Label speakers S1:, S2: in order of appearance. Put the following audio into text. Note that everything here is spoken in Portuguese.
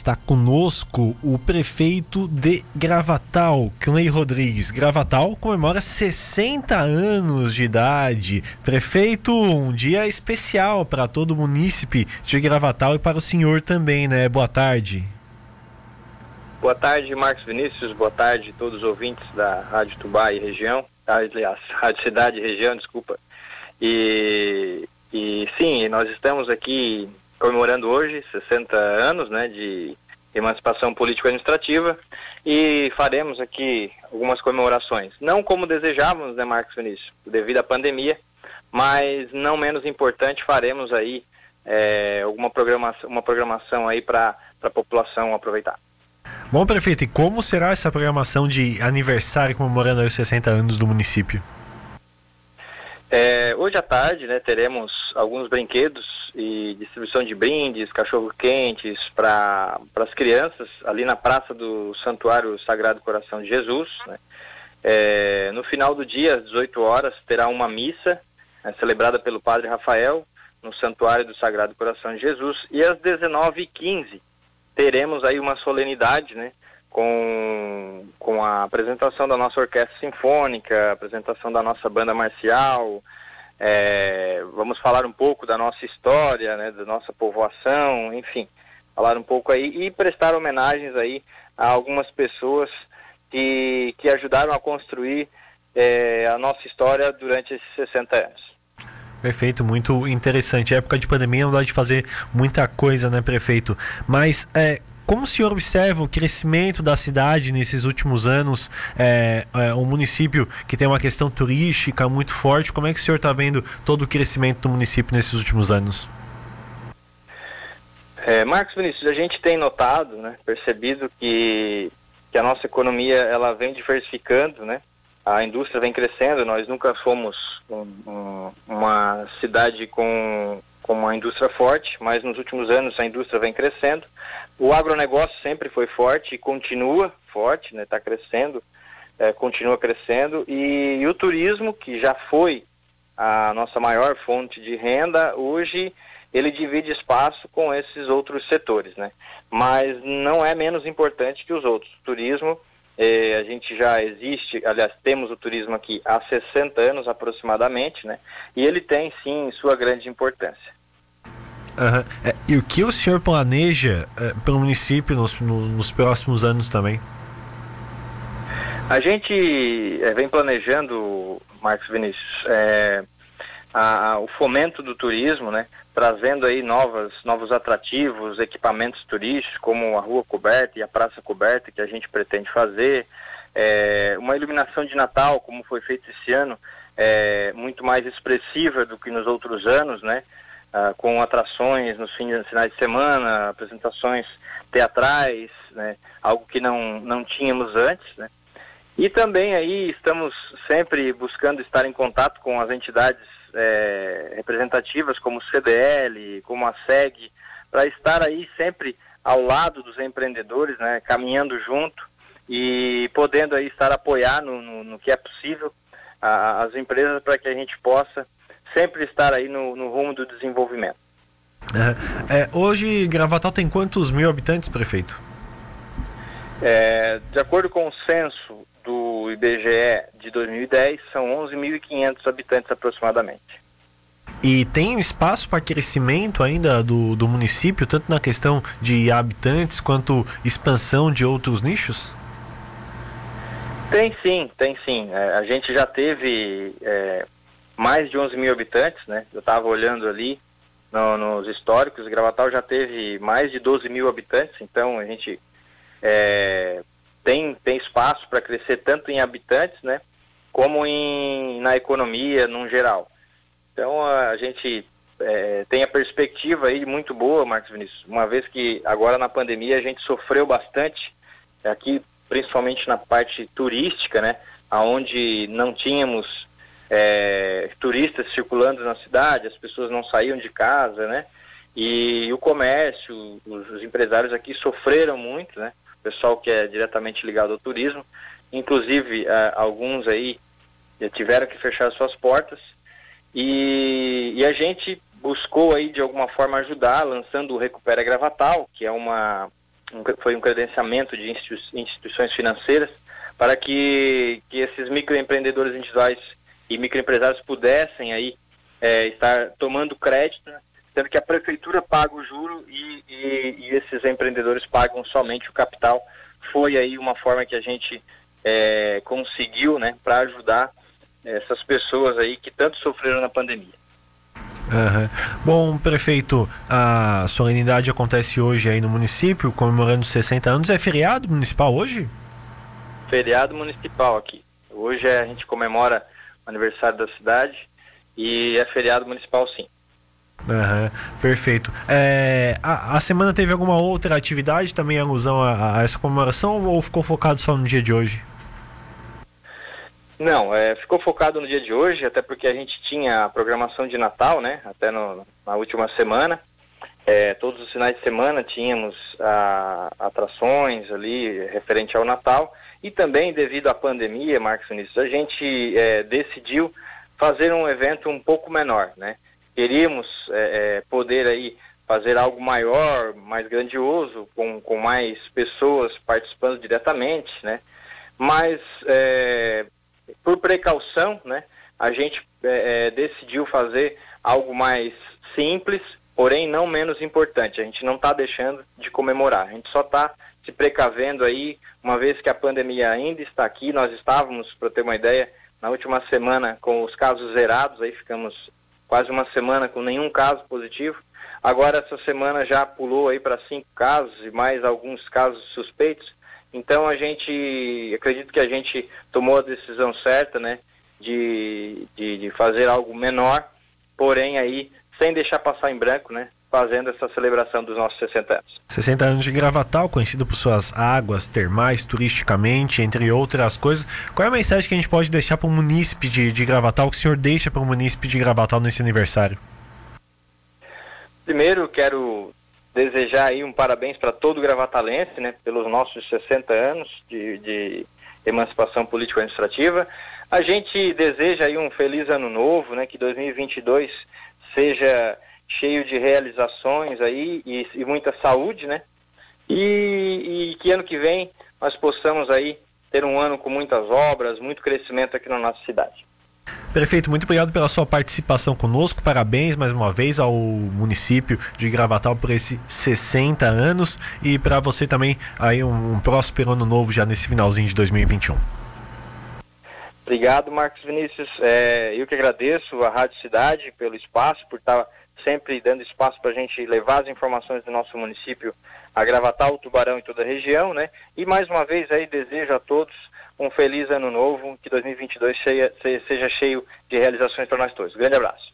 S1: está conosco o prefeito de Gravatal, Clay Rodrigues. Gravatal comemora 60 anos de idade. Prefeito, um dia especial para todo o munícipe de Gravatal e para o senhor também, né? Boa tarde.
S2: Boa tarde, Marcos Vinícius. Boa tarde a todos os ouvintes da Rádio Tubá e região. Aliás, Rádio Cidade e região, desculpa. E, e sim, nós estamos aqui comemorando hoje 60 anos né, de emancipação político-administrativa e faremos aqui algumas comemorações. Não como desejávamos, né, Marcos Vinícius, devido à pandemia, mas não menos importante, faremos aí é, alguma programação, uma programação aí para a população aproveitar.
S1: Bom, prefeito, e como será essa programação de aniversário comemorando os 60 anos do município?
S2: É, hoje à tarde, né, teremos alguns brinquedos e distribuição de brindes, cachorro-quentes para as crianças ali na praça do Santuário Sagrado Coração de Jesus. Né. É, no final do dia, às 18 horas, terá uma missa né, celebrada pelo Padre Rafael no Santuário do Sagrado Coração de Jesus e às 19h15 teremos aí uma solenidade, né, com, com a apresentação da nossa orquestra sinfônica, apresentação da nossa banda marcial, é, vamos falar um pouco da nossa história, né, da nossa povoação, enfim, falar um pouco aí e prestar homenagens aí a algumas pessoas que, que ajudaram a construir é, a nossa história durante esses 60 anos.
S1: Perfeito, muito interessante. A época de pandemia não dá de fazer muita coisa, né, prefeito? Mas é, como o senhor observa o crescimento da cidade nesses últimos anos? É, é, um município que tem uma questão turística muito forte. Como é que o senhor está vendo todo o crescimento do município nesses últimos anos?
S2: É, Marcos Vinícius, a gente tem notado, né, percebido que, que a nossa economia ela vem diversificando, né? a indústria vem crescendo, nós nunca fomos um, um, uma cidade com, com uma indústria forte, mas nos últimos anos a indústria vem crescendo. O agronegócio sempre foi forte e continua forte, está né, tá crescendo, é, continua crescendo. E, e o turismo, que já foi a nossa maior fonte de renda, hoje ele divide espaço com esses outros setores, né? Mas não é menos importante que os outros. O turismo é, a gente já existe, aliás, temos o turismo aqui há 60 anos aproximadamente, né? E ele tem sim sua grande importância.
S1: Uhum. É, e o que o senhor planeja é, para o município nos, no, nos próximos anos também?
S2: A gente é, vem planejando, Marcos Vinícius, é, a, a, o fomento do turismo, né? trazendo aí novas, novos atrativos, equipamentos turísticos, como a rua coberta e a praça coberta, que a gente pretende fazer, é, uma iluminação de Natal, como foi feito esse ano, é, muito mais expressiva do que nos outros anos, né? Ah, com atrações nos fins, finais de semana, apresentações teatrais, né? Algo que não, não tínhamos antes, né? E também aí estamos sempre buscando estar em contato com as entidades é, representativas como o CDL, como a SEG, para estar aí sempre ao lado dos empreendedores, né, caminhando junto e podendo aí estar apoiar no, no, no que é possível a, as empresas para que a gente possa sempre estar aí no, no rumo do desenvolvimento.
S1: É, é, hoje Gravatal tem quantos mil habitantes, prefeito?
S2: É, de acordo com o censo do IBGE de 2010, são 11.500 habitantes aproximadamente.
S1: E tem espaço para crescimento ainda do, do município, tanto na questão de habitantes quanto expansão de outros nichos?
S2: Tem sim, tem sim. É, a gente já teve é, mais de 11 mil habitantes, né? Eu estava olhando ali no, nos históricos, Gravatal já teve mais de 12 mil habitantes, então a gente é, tem, tem espaço para crescer tanto em habitantes, né, como em, na economia num geral. Então a gente é, tem a perspectiva aí muito boa, Marcos Vinícius, uma vez que agora na pandemia a gente sofreu bastante, aqui principalmente na parte turística, né, aonde não tínhamos é, turistas circulando na cidade, as pessoas não saíam de casa, né, e o comércio, os empresários aqui sofreram muito, né, pessoal que é diretamente ligado ao turismo. Inclusive, uh, alguns aí tiveram que fechar suas portas. E, e, a gente buscou aí de alguma forma ajudar, lançando o Recupera Gravatal, que é uma, um, foi um credenciamento de instituições financeiras para que, que esses microempreendedores individuais e microempresários pudessem aí é, estar tomando crédito, né? Sendo que a prefeitura paga o juro e, e, e, esses empreendedores pagam somente o capital. Foi aí uma forma que a gente é, conseguiu, né, para ajudar essas pessoas aí que tanto sofreram na pandemia.
S1: Uhum. Bom, prefeito, a solenidade acontece hoje aí no município, comemorando 60 anos. É feriado municipal hoje?
S2: Feriado municipal aqui. Hoje a gente comemora o aniversário da cidade e é feriado municipal sim.
S1: Uhum, perfeito. É, a, a, semana teve alguma outra atividade também em alusão a, a, essa comemoração ou ficou focado só no dia de hoje?
S2: Não, é, ficou focado no dia de hoje, até porque a gente tinha a programação de Natal, né? Até no, na última semana. É, todos os finais de semana tínhamos a, atrações ali referente ao Natal. E também devido à pandemia, Marcos Vinícius, a gente é, decidiu fazer um evento um pouco menor, né? Queríamos é, é poder aí fazer algo maior, mais grandioso, com, com mais pessoas participando diretamente, né? Mas é, por precaução, né, a gente é, é, decidiu fazer algo mais simples, porém não menos importante. A gente não está deixando de comemorar, a gente só está se precavendo aí, uma vez que a pandemia ainda está aqui, nós estávamos, para ter uma ideia, na última semana com os casos zerados, aí ficamos quase uma semana com nenhum caso positivo. Agora essa semana já pulou aí para cinco casos e mais alguns casos suspeitos. Então a gente, acredito que a gente tomou a decisão certa, né, de, de, de, fazer algo menor, porém aí sem deixar passar em branco, né, fazendo essa celebração dos nossos 60 anos.
S1: 60 anos de Gravatal, conhecido por suas águas termais, turisticamente, entre outras coisas. Qual é a mensagem que a gente pode deixar para o munícipe de, de Gravatal, que o senhor deixa para o munícipe de Gravatal nesse aniversário?
S2: Primeiro, quero desejar aí um parabéns para todo o gravatalense, né, pelos nossos 60 anos de, de emancipação político-administrativa. A gente deseja aí um feliz ano novo, né, que 2022 seja cheio de realizações aí e, e muita saúde, né, e, e que ano que vem nós possamos aí ter um ano com muitas obras, muito crescimento aqui na nossa cidade.
S1: Prefeito, muito obrigado pela sua participação conosco. Parabéns mais uma vez ao município de Gravatal por esses 60 anos e para você também aí um, um próspero ano novo já nesse finalzinho de 2021.
S2: Obrigado, Marcos Vinícius. É, eu que agradeço a Rádio Cidade pelo espaço, por estar sempre dando espaço para a gente levar as informações do nosso município a Gravatal, Tubarão e toda a região, né? E mais uma vez aí desejo a todos um feliz ano novo, que 2022 seja, seja cheio de realizações para nós todos. Grande abraço.